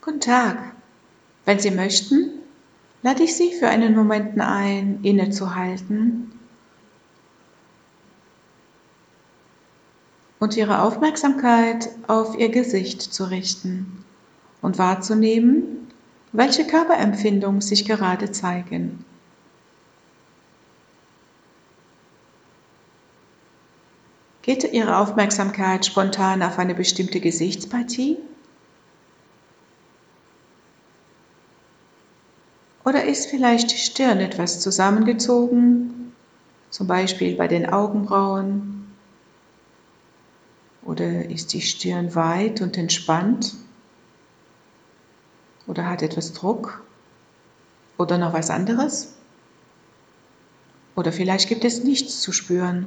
Guten Tag. Wenn Sie möchten, lade ich Sie für einen Moment ein, innezuhalten und Ihre Aufmerksamkeit auf Ihr Gesicht zu richten und wahrzunehmen, welche Körperempfindungen sich gerade zeigen. Geht Ihre Aufmerksamkeit spontan auf eine bestimmte Gesichtspartie? Oder ist vielleicht die Stirn etwas zusammengezogen, zum Beispiel bei den Augenbrauen? Oder ist die Stirn weit und entspannt? Oder hat etwas Druck? Oder noch was anderes? Oder vielleicht gibt es nichts zu spüren.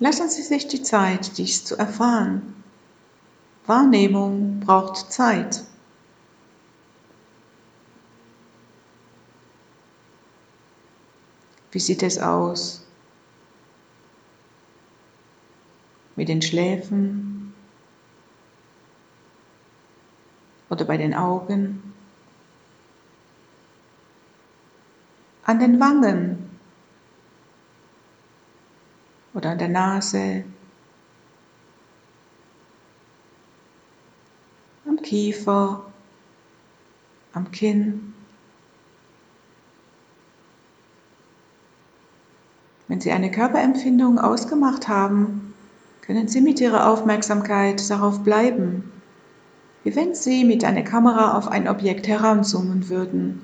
Lassen Sie sich die Zeit, dies zu erfahren. Wahrnehmung braucht Zeit. Wie sieht es aus mit den Schläfen oder bei den Augen, an den Wangen oder an der Nase, am Kiefer, am Kinn. Wenn Sie eine Körperempfindung ausgemacht haben, können Sie mit Ihrer Aufmerksamkeit darauf bleiben, wie wenn Sie mit einer Kamera auf ein Objekt heranzoomen würden.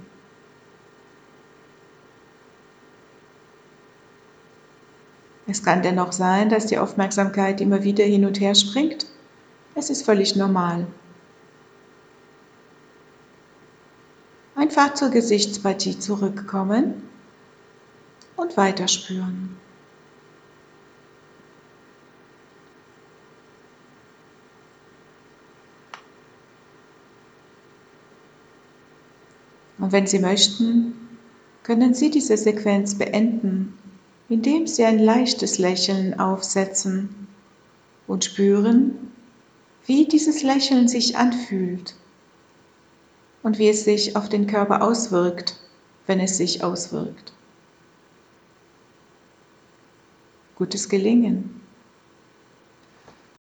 Es kann dennoch sein, dass die Aufmerksamkeit immer wieder hin und her springt. Es ist völlig normal. Einfach zur Gesichtspartie zurückkommen und weiterspüren. Und wenn Sie möchten, können Sie diese Sequenz beenden indem Sie ein leichtes Lächeln aufsetzen und spüren, wie dieses Lächeln sich anfühlt und wie es sich auf den Körper auswirkt, wenn es sich auswirkt. Gutes Gelingen.